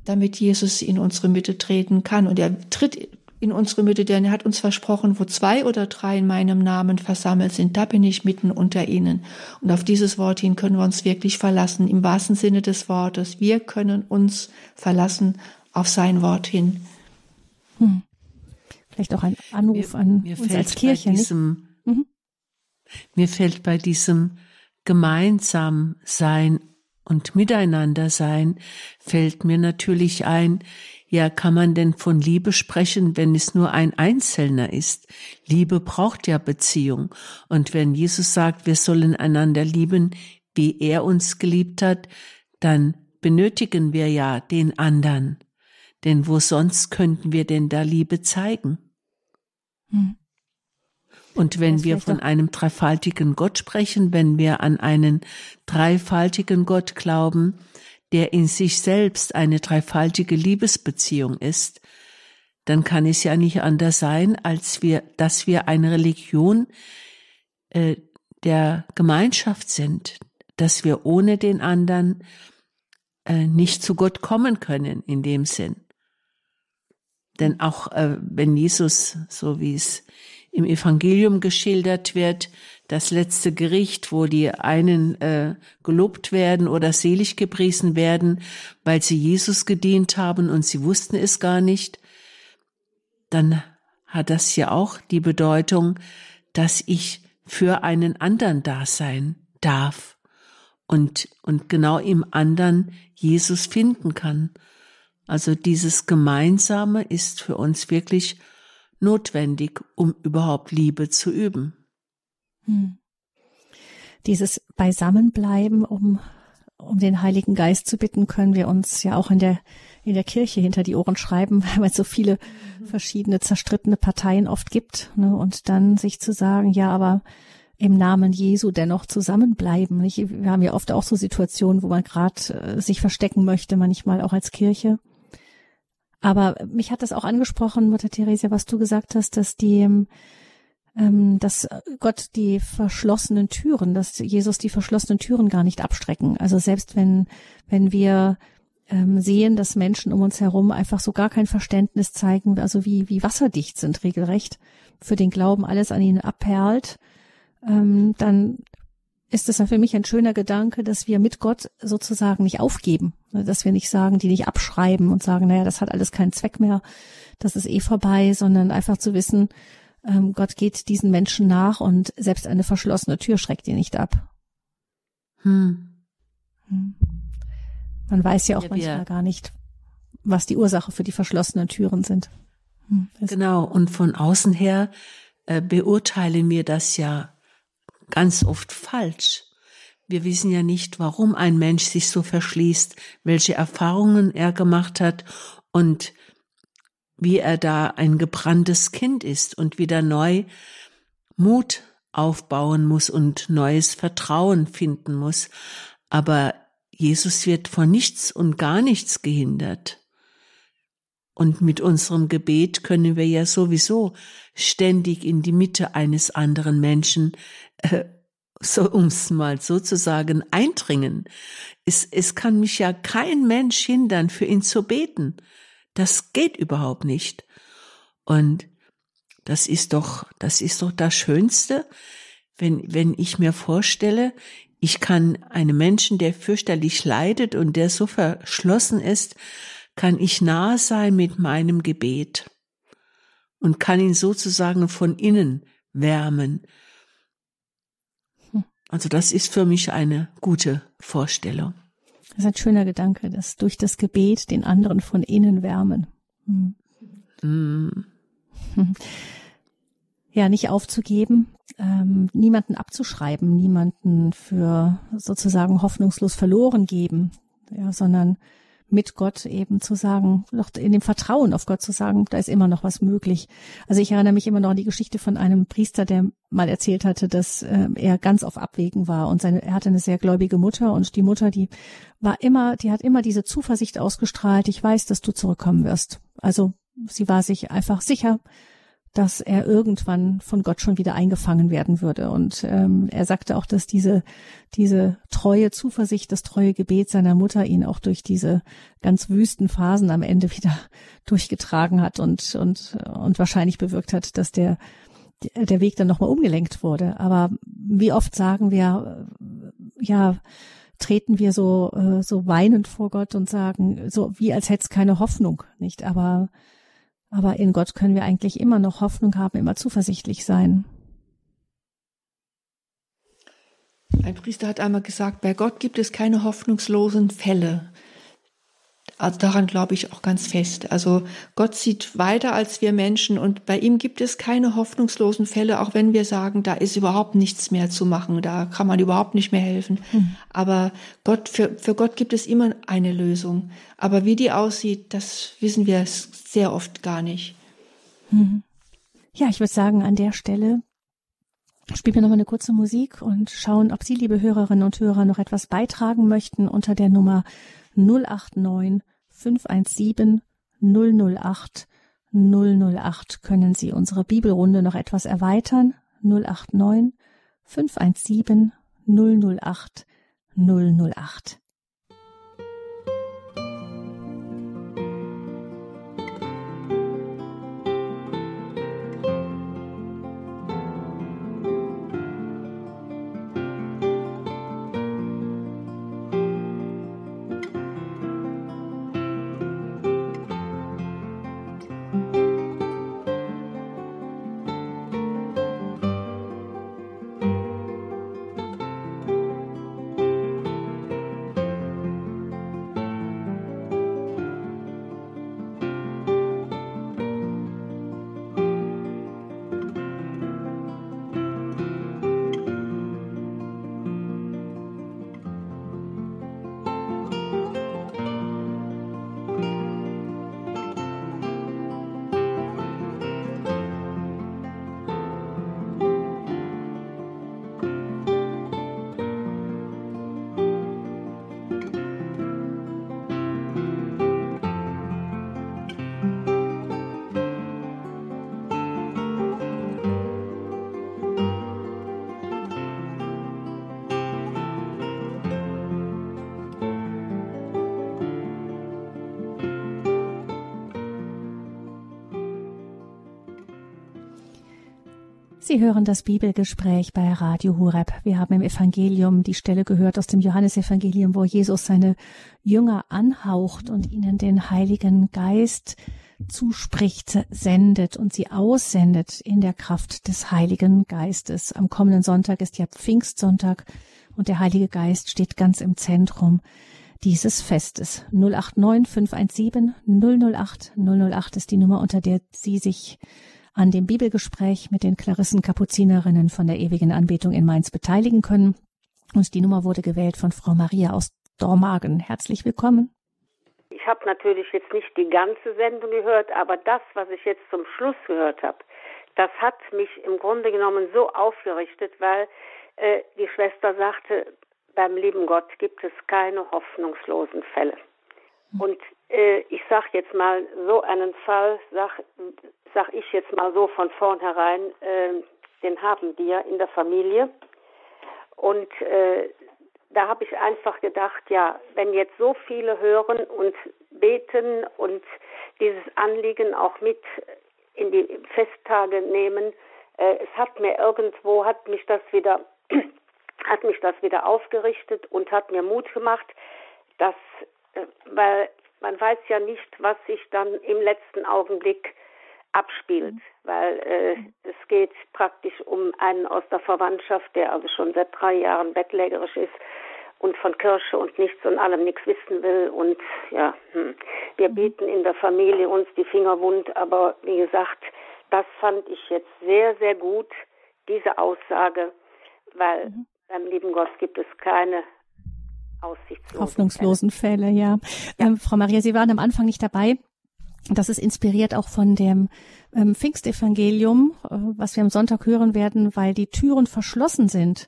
C: damit Jesus in unsere Mitte treten kann. Und er tritt in unsere Mitte, denn er hat uns versprochen, wo zwei oder drei in meinem Namen versammelt sind, da bin ich mitten unter ihnen. Und auf dieses Wort hin können wir uns wirklich verlassen, im wahrsten Sinne des Wortes. Wir können uns verlassen auf sein Wort hin.
A: Hm. Vielleicht auch ein Anruf mir, an mir uns als Kirche.
B: Diesem, mhm. Mir fällt bei diesem gemeinsam sein und miteinander sein, fällt mir natürlich ein, ja, kann man denn von Liebe sprechen, wenn es nur ein Einzelner ist? Liebe braucht ja Beziehung. Und wenn Jesus sagt, wir sollen einander lieben, wie er uns geliebt hat, dann benötigen wir ja den anderen. Denn wo sonst könnten wir denn da Liebe zeigen? Hm. Und wenn wir von einem dreifaltigen Gott sprechen, wenn wir an einen dreifaltigen Gott glauben, der in sich selbst eine dreifaltige Liebesbeziehung ist, dann kann es ja nicht anders sein, als wir, dass wir eine Religion äh, der Gemeinschaft sind, dass wir ohne den anderen äh, nicht zu Gott kommen können in dem Sinn. Denn auch äh, wenn Jesus, so wie es im Evangelium geschildert wird, das letzte Gericht, wo die einen äh, gelobt werden oder selig gepriesen werden, weil sie Jesus gedient haben und sie wussten es gar nicht, dann hat das ja auch die Bedeutung, dass ich für einen anderen da sein darf und, und genau im anderen Jesus finden kann. Also dieses Gemeinsame ist für uns wirklich notwendig, um überhaupt Liebe zu üben. Hm.
A: Dieses Beisammenbleiben, um, um den Heiligen Geist zu bitten, können wir uns ja auch in der, in der Kirche hinter die Ohren schreiben, weil es so viele mhm. verschiedene zerstrittene Parteien oft gibt. Ne? Und dann sich zu sagen, ja, aber im Namen Jesu dennoch zusammenbleiben. Nicht? Wir haben ja oft auch so Situationen, wo man gerade äh, sich verstecken möchte, manchmal auch als Kirche. Aber mich hat das auch angesprochen, Mutter Theresia, was du gesagt hast, dass die ähm, dass Gott die verschlossenen Türen, dass Jesus die verschlossenen Türen gar nicht abstrecken. Also selbst wenn, wenn wir ähm, sehen, dass Menschen um uns herum einfach so gar kein Verständnis zeigen, also wie, wie wasserdicht sind regelrecht, für den Glauben alles an ihnen abperlt, ähm, dann ist es ja für mich ein schöner Gedanke, dass wir mit Gott sozusagen nicht aufgeben, dass wir nicht sagen, die nicht abschreiben und sagen, naja, das hat alles keinen Zweck mehr, das ist eh vorbei, sondern einfach zu wissen, ähm, Gott geht diesen Menschen nach und selbst eine verschlossene Tür schreckt ihn nicht ab. Hm. hm. Man weiß ja auch ja, manchmal gar nicht, was die Ursache für die verschlossenen Türen sind.
B: Hm, genau, und von außen her äh, beurteilen wir das ja ganz oft falsch. Wir wissen ja nicht, warum ein Mensch sich so verschließt, welche Erfahrungen er gemacht hat und wie er da ein gebranntes Kind ist und wieder neu Mut aufbauen muss und neues Vertrauen finden muss. Aber Jesus wird von nichts und gar nichts gehindert. Und mit unserem Gebet können wir ja sowieso ständig in die Mitte eines anderen Menschen, äh, so ums mal sozusagen eindringen. Es, es kann mich ja kein Mensch hindern, für ihn zu beten. Das geht überhaupt nicht. Und das ist doch, das ist doch das Schönste, wenn, wenn ich mir vorstelle, ich kann einem Menschen, der fürchterlich leidet und der so verschlossen ist, kann ich nahe sein mit meinem Gebet und kann ihn sozusagen von innen wärmen. Also das ist für mich eine gute Vorstellung.
A: Das ist ein schöner Gedanke, dass durch das Gebet den anderen von innen wärmen. Hm. Mm. Ja, nicht aufzugeben, ähm, niemanden abzuschreiben, niemanden für sozusagen hoffnungslos verloren geben, ja, sondern mit Gott eben zu sagen, noch in dem Vertrauen auf Gott zu sagen, da ist immer noch was möglich. Also ich erinnere mich immer noch an die Geschichte von einem Priester, der mal erzählt hatte, dass äh, er ganz auf Abwägen war und seine, er hatte eine sehr gläubige Mutter und die Mutter, die war immer, die hat immer diese Zuversicht ausgestrahlt, ich weiß, dass du zurückkommen wirst. Also sie war sich einfach sicher, dass er irgendwann von Gott schon wieder eingefangen werden würde. Und ähm, er sagte auch, dass diese, diese treue Zuversicht, das treue Gebet seiner Mutter ihn auch durch diese ganz wüsten Phasen am Ende wieder durchgetragen hat und, und, und wahrscheinlich bewirkt hat, dass der, der Weg dann nochmal umgelenkt wurde. Aber wie oft sagen wir, ja, treten wir so, äh, so weinend vor Gott und sagen, so wie als hätte es keine Hoffnung, nicht? Aber aber in Gott können wir eigentlich immer noch Hoffnung haben, immer zuversichtlich sein.
C: Ein Priester hat einmal gesagt, bei Gott gibt es keine hoffnungslosen Fälle. Also daran glaube ich auch ganz fest. Also Gott sieht weiter als wir Menschen und bei ihm gibt es keine hoffnungslosen Fälle, auch wenn wir sagen, da ist überhaupt nichts mehr zu machen, da kann man überhaupt nicht mehr helfen. Mhm. Aber Gott, für, für Gott gibt es immer eine Lösung. Aber wie die aussieht, das wissen wir sehr oft gar nicht.
A: Mhm. Ja, ich würde sagen, an der Stelle spielen wir nochmal eine kurze Musik und schauen, ob Sie, liebe Hörerinnen und Hörer, noch etwas beitragen möchten unter der Nummer 089 517 008 008 können Sie unsere Bibelrunde noch etwas erweitern. 089 517 008 008. Sie hören das Bibelgespräch bei Radio Hureb. Wir haben im Evangelium die Stelle gehört aus dem Johannesevangelium, wo Jesus seine Jünger anhaucht und ihnen den Heiligen Geist zuspricht, sendet und sie aussendet in der Kraft des Heiligen Geistes. Am kommenden Sonntag ist ja Pfingstsonntag und der Heilige Geist steht ganz im Zentrum dieses Festes. 089 517 008 008 ist die Nummer, unter der Sie sich an dem Bibelgespräch mit den Klarissen Kapuzinerinnen von der ewigen Anbetung in Mainz beteiligen können. Und die Nummer wurde gewählt von Frau Maria aus Dormagen. Herzlich willkommen.
D: Ich habe natürlich jetzt nicht die ganze Sendung gehört, aber das, was ich jetzt zum Schluss gehört habe, das hat mich im Grunde genommen so aufgerichtet, weil äh, die Schwester sagte, beim lieben Gott gibt es keine hoffnungslosen Fälle. Und äh, ich sage jetzt mal, so einen Fall, sag, sag ich jetzt mal so von vornherein, äh, den haben wir in der Familie. Und äh, da habe ich einfach gedacht, ja, wenn jetzt so viele hören und beten und dieses Anliegen auch mit in die Festtage nehmen, äh, es hat mir irgendwo, hat mich das wieder, hat mich das wieder aufgerichtet und hat mir Mut gemacht, dass, äh, weil man weiß ja nicht, was sich dann im letzten Augenblick abspielt, weil äh, es geht praktisch um einen aus der Verwandtschaft, der also schon seit drei Jahren bettlägerisch ist und von Kirche und nichts und allem nichts wissen will. Und ja, hm. wir mhm. beten in der Familie uns die Finger wund, aber wie gesagt, das fand ich jetzt sehr, sehr gut, diese Aussage, weil mhm. beim lieben Gott gibt es keine aussichtslosen
A: hoffnungslosen Fälle, Fälle ja. ja. Ähm, Frau Maria, Sie waren am Anfang nicht dabei. Das ist inspiriert auch von dem ähm, Pfingstevangelium, äh, was wir am Sonntag hören werden, weil die Türen verschlossen sind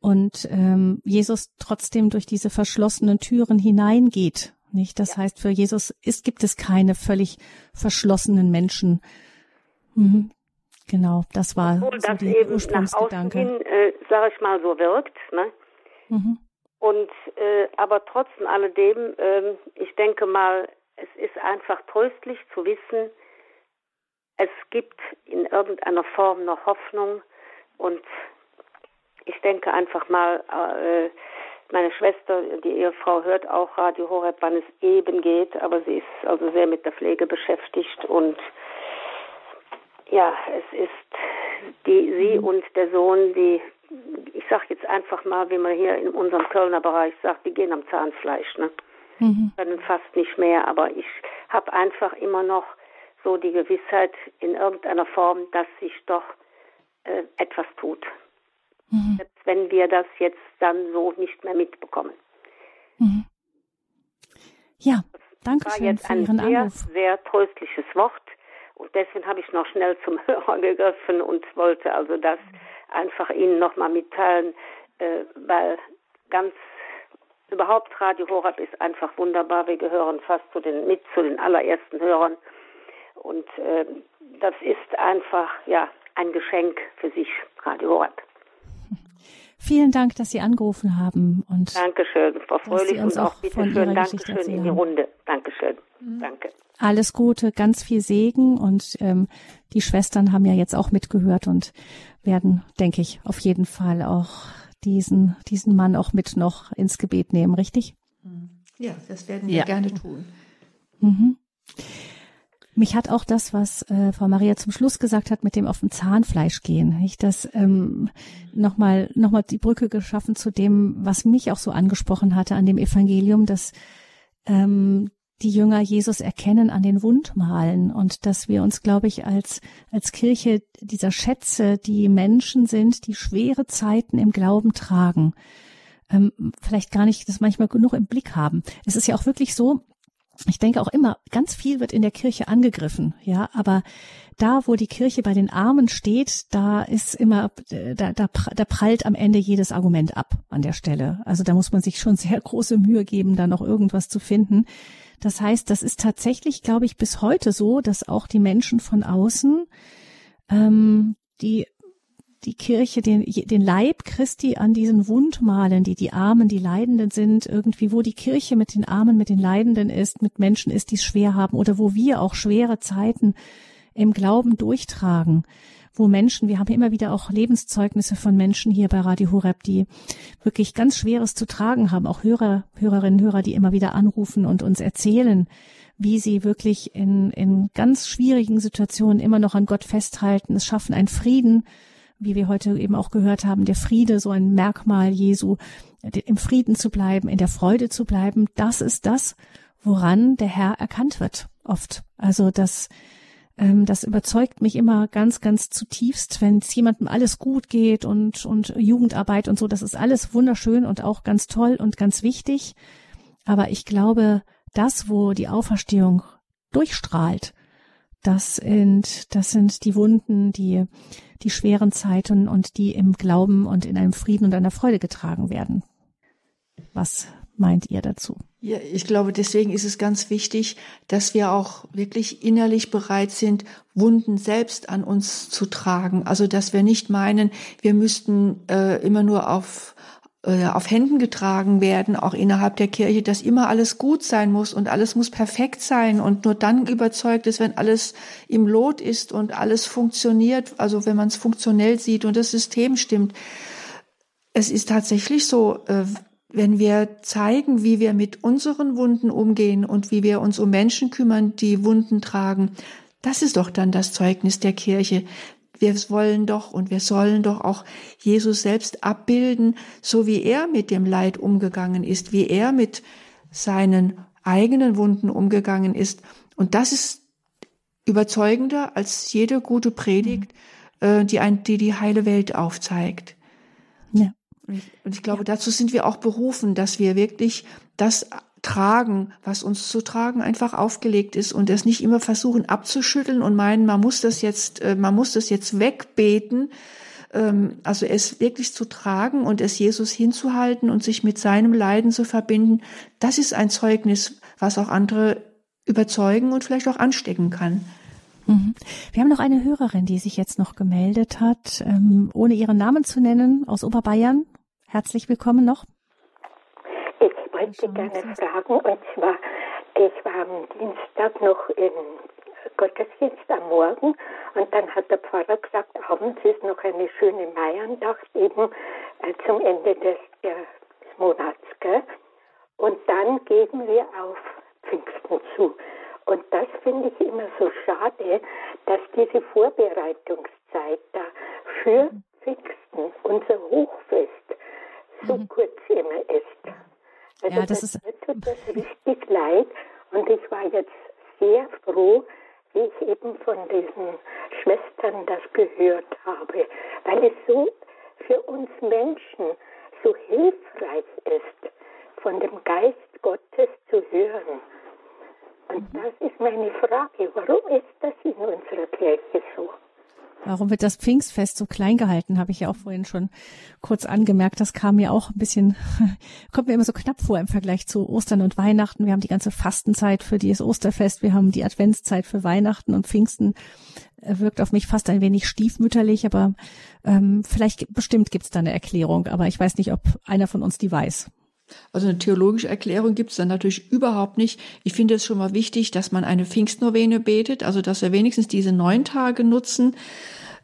A: und ähm, Jesus trotzdem durch diese verschlossenen Türen hineingeht. Nicht? Das ja. heißt, für Jesus ist, gibt es keine völlig verschlossenen Menschen. Mhm. Genau, das war
D: Obwohl
A: so
D: das eben
A: Ursprungsgedanke.
D: Nach außen hin, äh, sag ich mal, so wirkt. Ne? Mhm. Und äh, aber trotz alledem, äh, ich denke mal, es ist einfach tröstlich zu wissen, es gibt in irgendeiner Form noch Hoffnung und ich denke einfach mal, äh, meine Schwester, die Ehefrau, hört auch Radio Horeb, wann es eben geht, aber sie ist also sehr mit der Pflege beschäftigt und ja, es ist die, sie mhm. und der Sohn, die, ich sag jetzt einfach mal, wie man hier in unserem Kölner Bereich sagt, die gehen am Zahnfleisch, ne? Mhm. Können fast nicht mehr, aber ich habe einfach immer noch so die Gewissheit in irgendeiner Form, dass sich doch äh, etwas tut. Mhm. Wenn wir das jetzt dann so nicht mehr mitbekommen.
A: Mhm. Ja, danke
D: das
A: schön
D: war jetzt
A: für
D: ein
A: Ihren
D: sehr,
A: Anruf.
D: sehr tröstliches Wort. Und deswegen habe ich noch schnell zum Hörer gegriffen und wollte also das einfach Ihnen nochmal mitteilen, äh, weil ganz überhaupt Radio Horab ist einfach wunderbar. Wir gehören fast zu den, mit zu den allerersten Hörern. Und äh, das ist einfach, ja, ein Geschenk für sich, Radio Horab.
A: Vielen Dank, dass Sie angerufen haben und
D: Dankeschön, Frau Fröhlich
A: und auch
D: bitte schön
A: Dankeschön
D: in die Runde. Dankeschön. Mhm. Danke.
A: Alles Gute, ganz viel Segen und ähm, die Schwestern haben ja jetzt auch mitgehört und werden, denke ich, auf jeden Fall auch diesen diesen Mann auch mit noch ins Gebet nehmen, richtig?
C: Ja, das werden wir ja. gerne tun.
A: Mhm. Mich hat auch das, was äh, Frau Maria zum Schluss gesagt hat, mit dem auf dem Zahnfleisch gehen, ich das ähm, nochmal noch mal die Brücke geschaffen zu dem, was mich auch so angesprochen hatte an dem Evangelium, dass ähm, die Jünger Jesus erkennen an den Wundmalen und dass wir uns, glaube ich, als, als Kirche dieser Schätze, die Menschen sind, die schwere Zeiten im Glauben tragen, ähm, vielleicht gar nicht das manchmal genug im Blick haben. Es ist ja auch wirklich so, ich denke auch immer, ganz viel wird in der Kirche angegriffen, ja, aber da, wo die Kirche bei den Armen steht, da ist immer, da, da, da prallt am Ende jedes Argument ab an der Stelle. Also da muss man sich schon sehr große Mühe geben, da noch irgendwas zu finden. Das heißt, das ist tatsächlich, glaube ich, bis heute so, dass auch die Menschen von außen, ähm, die die Kirche, den, den Leib Christi an diesen Wundmalen, die die Armen, die Leidenden sind, irgendwie, wo die Kirche mit den Armen, mit den Leidenden ist, mit Menschen ist, die es schwer haben oder wo wir auch schwere Zeiten im Glauben durchtragen, wo Menschen, wir haben immer wieder auch Lebenszeugnisse von Menschen hier bei Radio Horeb, die wirklich ganz Schweres zu tragen haben, auch Hörer, Hörerinnen, Hörer, die immer wieder anrufen und uns erzählen, wie sie wirklich in, in ganz schwierigen Situationen immer noch an Gott festhalten, es schaffen, einen Frieden wie wir heute eben auch gehört haben, der Friede, so ein Merkmal Jesu, im Frieden zu bleiben, in der Freude zu bleiben, das ist das, woran der Herr erkannt wird, oft. Also das, ähm, das überzeugt mich immer ganz, ganz zutiefst, wenn es jemandem alles gut geht und, und Jugendarbeit und so, das ist alles wunderschön und auch ganz toll und ganz wichtig. Aber ich glaube, das, wo die Auferstehung durchstrahlt, das sind, das sind die Wunden, die, die schweren Zeiten und die im Glauben und in einem Frieden und einer Freude getragen werden. Was meint ihr dazu?
C: Ja, ich glaube, deswegen ist es ganz wichtig, dass wir auch wirklich innerlich bereit sind, Wunden selbst an uns zu tragen. Also, dass wir nicht meinen, wir müssten äh, immer nur auf auf Händen getragen werden, auch innerhalb der Kirche, dass immer alles gut sein muss und alles muss perfekt sein und nur dann überzeugt ist, wenn alles im Lot ist und alles funktioniert, also wenn man es funktionell sieht und das System stimmt. Es ist tatsächlich so, äh, wenn wir zeigen, wie wir mit unseren Wunden umgehen und wie wir uns um Menschen kümmern, die Wunden tragen, das ist doch dann das Zeugnis der Kirche. Wir wollen doch und wir sollen doch auch Jesus selbst abbilden, so wie er mit dem Leid umgegangen ist, wie er mit seinen eigenen Wunden umgegangen ist. Und das ist überzeugender als jede gute Predigt, mhm. die, ein, die die heile Welt aufzeigt. Ja. Und ich, und ich glaube, ja. dazu sind wir auch berufen, dass wir wirklich das tragen, was uns zu tragen einfach aufgelegt ist und es nicht immer versuchen abzuschütteln und meinen, man muss das jetzt, äh, man muss das jetzt wegbeten. Ähm, also es wirklich zu tragen und es Jesus hinzuhalten und sich mit seinem Leiden zu verbinden, das ist ein Zeugnis, was auch andere überzeugen und vielleicht auch anstecken kann.
A: Mhm. Wir haben noch eine Hörerin, die sich jetzt noch gemeldet hat, ähm, ohne ihren Namen zu nennen, aus Oberbayern. Herzlich willkommen noch.
E: Ich wollte gerne fragen, und zwar, ich war am Dienstag noch im Gottesdienst am Morgen und dann hat der Pfarrer gesagt, abends ist noch eine schöne Meierndacht eben äh, zum Ende des, des Monats. Gell? Und dann geben wir auf Pfingsten zu. Und das finde ich immer so schade, dass diese Vorbereitungszeit da für Pfingsten, unser Hochfest, so mhm. kurz immer ist. Also ja, das, das ist, mir tut das richtig leid und ich war jetzt sehr froh, wie ich eben von diesen Schwestern das gehört habe, weil es so für uns Menschen so hilfreich ist, von dem Geist Gottes zu hören. Und mhm. das ist meine Frage, warum ist das in unserer Kirche so?
A: Warum wird das Pfingstfest so klein gehalten, habe ich ja auch vorhin schon kurz angemerkt. Das kam mir auch ein bisschen, kommt mir immer so knapp vor im Vergleich zu Ostern und Weihnachten. Wir haben die ganze Fastenzeit für dieses Osterfest, wir haben die Adventszeit für Weihnachten und Pfingsten äh, wirkt auf mich fast ein wenig stiefmütterlich, aber ähm, vielleicht bestimmt gibt es da eine Erklärung, aber ich weiß nicht, ob einer von uns die weiß.
C: Also eine theologische Erklärung gibt es dann natürlich überhaupt nicht. Ich finde es schon mal wichtig, dass man eine Pfingstnovene betet, also dass wir wenigstens diese neun Tage nutzen.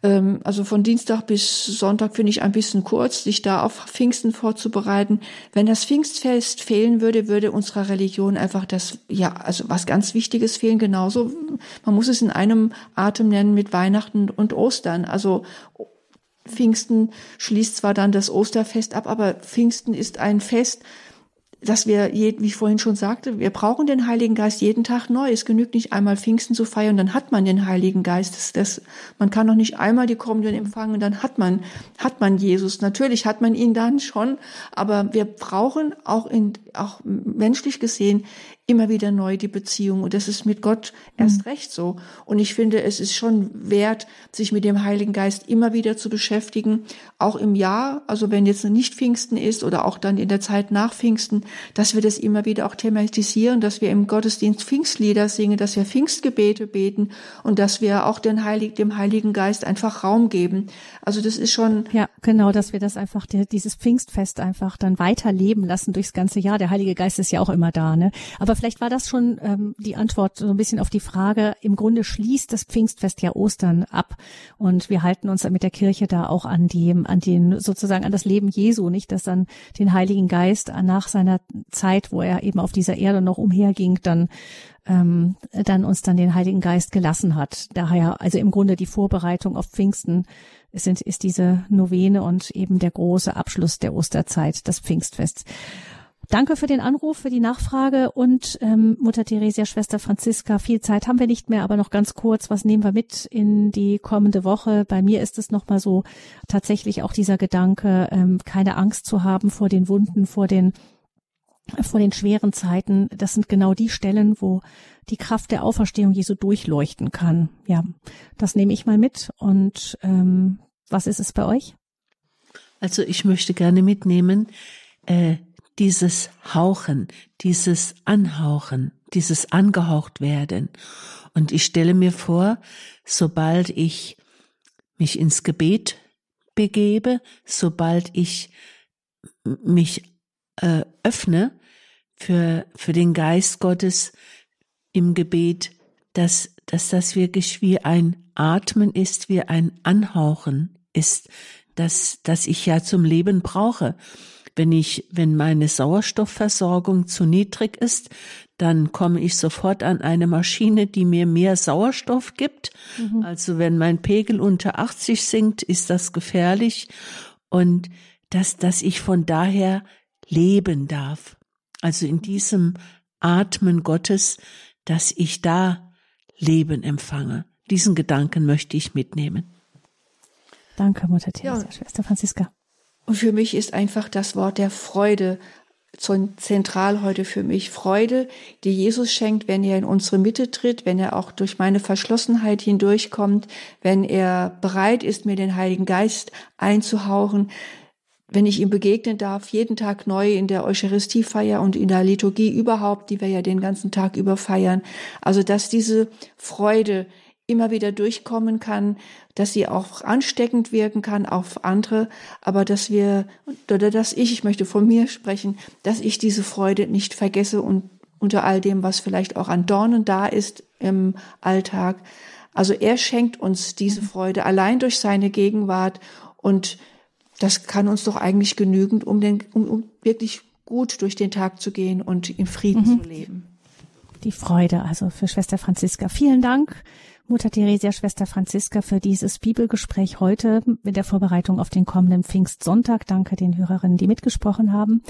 C: Ähm, also von Dienstag bis Sonntag finde ich ein bisschen kurz, sich da auf Pfingsten vorzubereiten. Wenn das Pfingstfest fehlen würde, würde unserer Religion einfach das, ja, also was ganz Wichtiges fehlen. Genauso, man muss es in einem Atem nennen mit Weihnachten und Ostern. Also Pfingsten schließt zwar dann das Osterfest ab, aber Pfingsten ist ein Fest, dass wir, wie ich vorhin schon sagte, wir brauchen den Heiligen Geist jeden Tag neu. Es genügt nicht einmal Pfingsten zu feiern, dann hat man den Heiligen Geist. Das, das, man kann noch nicht einmal die Kommunion empfangen, dann hat man, hat man Jesus. Natürlich hat man ihn dann schon, aber wir brauchen auch in, auch menschlich gesehen immer wieder neu die Beziehung. Und das ist mit Gott erst mhm. recht so. Und ich finde, es ist schon wert, sich mit dem Heiligen Geist immer wieder zu beschäftigen, auch im Jahr, also wenn jetzt nicht Pfingsten ist oder auch dann in der Zeit nach Pfingsten, dass wir das immer wieder auch thematisieren, dass wir im Gottesdienst Pfingstlieder singen, dass wir Pfingstgebete beten und dass wir auch den Heilig, dem Heiligen Geist einfach Raum geben. Also das ist schon.
A: Ja, genau, dass wir das einfach, dieses Pfingstfest einfach dann weiterleben lassen durchs ganze Jahr. Der Heilige Geist ist ja auch immer da, ne? Aber vielleicht war das schon ähm, die Antwort so ein bisschen auf die Frage. Im Grunde schließt das Pfingstfest ja Ostern ab und wir halten uns mit der Kirche da auch an dem, an den sozusagen an das Leben Jesu, nicht, dass dann den Heiligen Geist nach seiner Zeit, wo er eben auf dieser Erde noch umherging, dann ähm, dann uns dann den Heiligen Geist gelassen hat. Daher also im Grunde die Vorbereitung auf Pfingsten sind, ist diese Novene und eben der große Abschluss der Osterzeit, das Pfingstfest. Danke für den Anruf, für die Nachfrage und ähm, Mutter Theresia, Schwester Franziska. Viel Zeit haben wir nicht mehr, aber noch ganz kurz, was nehmen wir mit in die kommende Woche? Bei mir ist es nochmal so tatsächlich auch dieser Gedanke, ähm, keine Angst zu haben vor den Wunden, vor den vor den schweren Zeiten. Das sind genau die Stellen, wo die Kraft der Auferstehung Jesu durchleuchten kann. Ja, das nehme ich mal mit. Und ähm, was ist es bei euch?
B: Also ich möchte gerne mitnehmen, äh, dieses Hauchen, dieses Anhauchen, dieses angehaucht werden. Und ich stelle mir vor, sobald ich mich ins Gebet begebe, sobald ich mich äh, öffne für, für den Geist Gottes im Gebet, dass, dass das wirklich wie ein Atmen ist, wie ein Anhauchen ist, dass, dass ich ja zum Leben brauche. Wenn ich, wenn meine Sauerstoffversorgung zu niedrig ist, dann komme ich sofort an eine Maschine, die mir mehr Sauerstoff gibt. Mhm. Also wenn mein Pegel unter 80 sinkt, ist das gefährlich. Und dass, dass ich von daher leben darf. Also in diesem Atmen Gottes, dass ich da Leben empfange. Diesen Gedanken möchte ich mitnehmen.
A: Danke, Mutter Teresa, ja. Schwester Franziska.
C: Und für mich ist einfach das Wort der Freude zentral heute für mich. Freude, die Jesus schenkt, wenn er in unsere Mitte tritt, wenn er auch durch meine Verschlossenheit hindurchkommt, wenn er bereit ist, mir den Heiligen Geist einzuhauchen, wenn ich ihm begegnen darf, jeden Tag neu in der Eucharistiefeier und in der Liturgie überhaupt, die wir ja den ganzen Tag über feiern. Also, dass diese Freude immer wieder durchkommen kann, dass sie auch ansteckend wirken kann auf andere, aber dass wir, oder dass ich, ich möchte von mir sprechen, dass ich diese Freude nicht vergesse und unter all dem, was vielleicht auch an Dornen da ist im Alltag. Also er schenkt uns diese Freude allein durch seine Gegenwart und das kann uns doch eigentlich genügen, um, den, um, um wirklich gut durch den Tag zu gehen und in Frieden mhm. zu leben.
A: Die Freude also für Schwester Franziska. Vielen Dank Mutter Theresia, Schwester Franziska, für dieses Bibelgespräch heute mit der Vorbereitung auf den kommenden Pfingstsonntag. Danke den Hörerinnen, die mitgesprochen haben.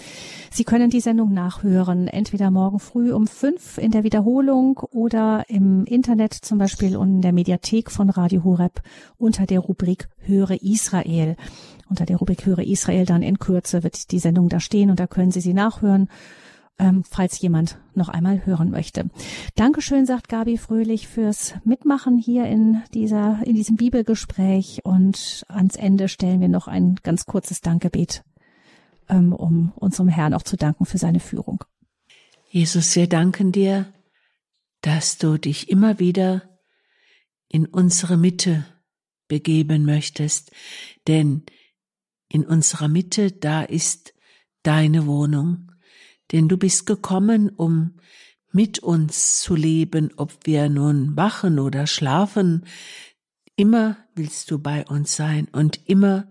A: Sie können die Sendung nachhören, entweder morgen früh um fünf in der Wiederholung oder im Internet zum Beispiel und in der Mediathek von Radio Horeb unter der Rubrik Höre Israel. Unter der Rubrik Höre Israel dann in Kürze wird die Sendung da stehen und da können Sie sie nachhören ähm, falls jemand noch einmal hören möchte. Dankeschön, sagt Gabi Fröhlich, fürs Mitmachen hier in dieser, in diesem Bibelgespräch und ans Ende stellen wir noch ein ganz kurzes Dankgebet, ähm, um unserem Herrn auch zu danken für seine Führung.
B: Jesus, wir danken dir, dass du dich immer wieder in unsere Mitte begeben möchtest, denn in unserer Mitte, da ist deine Wohnung denn du bist gekommen, um mit uns zu leben, ob wir nun wachen oder schlafen. Immer willst du bei uns sein und immer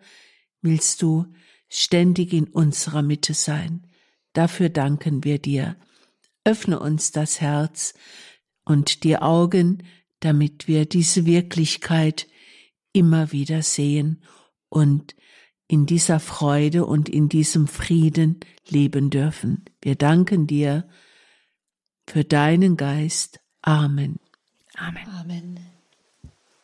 B: willst du ständig in unserer Mitte sein. Dafür danken wir dir. Öffne uns das Herz und die Augen, damit wir diese Wirklichkeit immer wieder sehen und in dieser Freude und in diesem Frieden leben dürfen. Wir danken dir für deinen Geist. Amen.
A: Amen. Amen.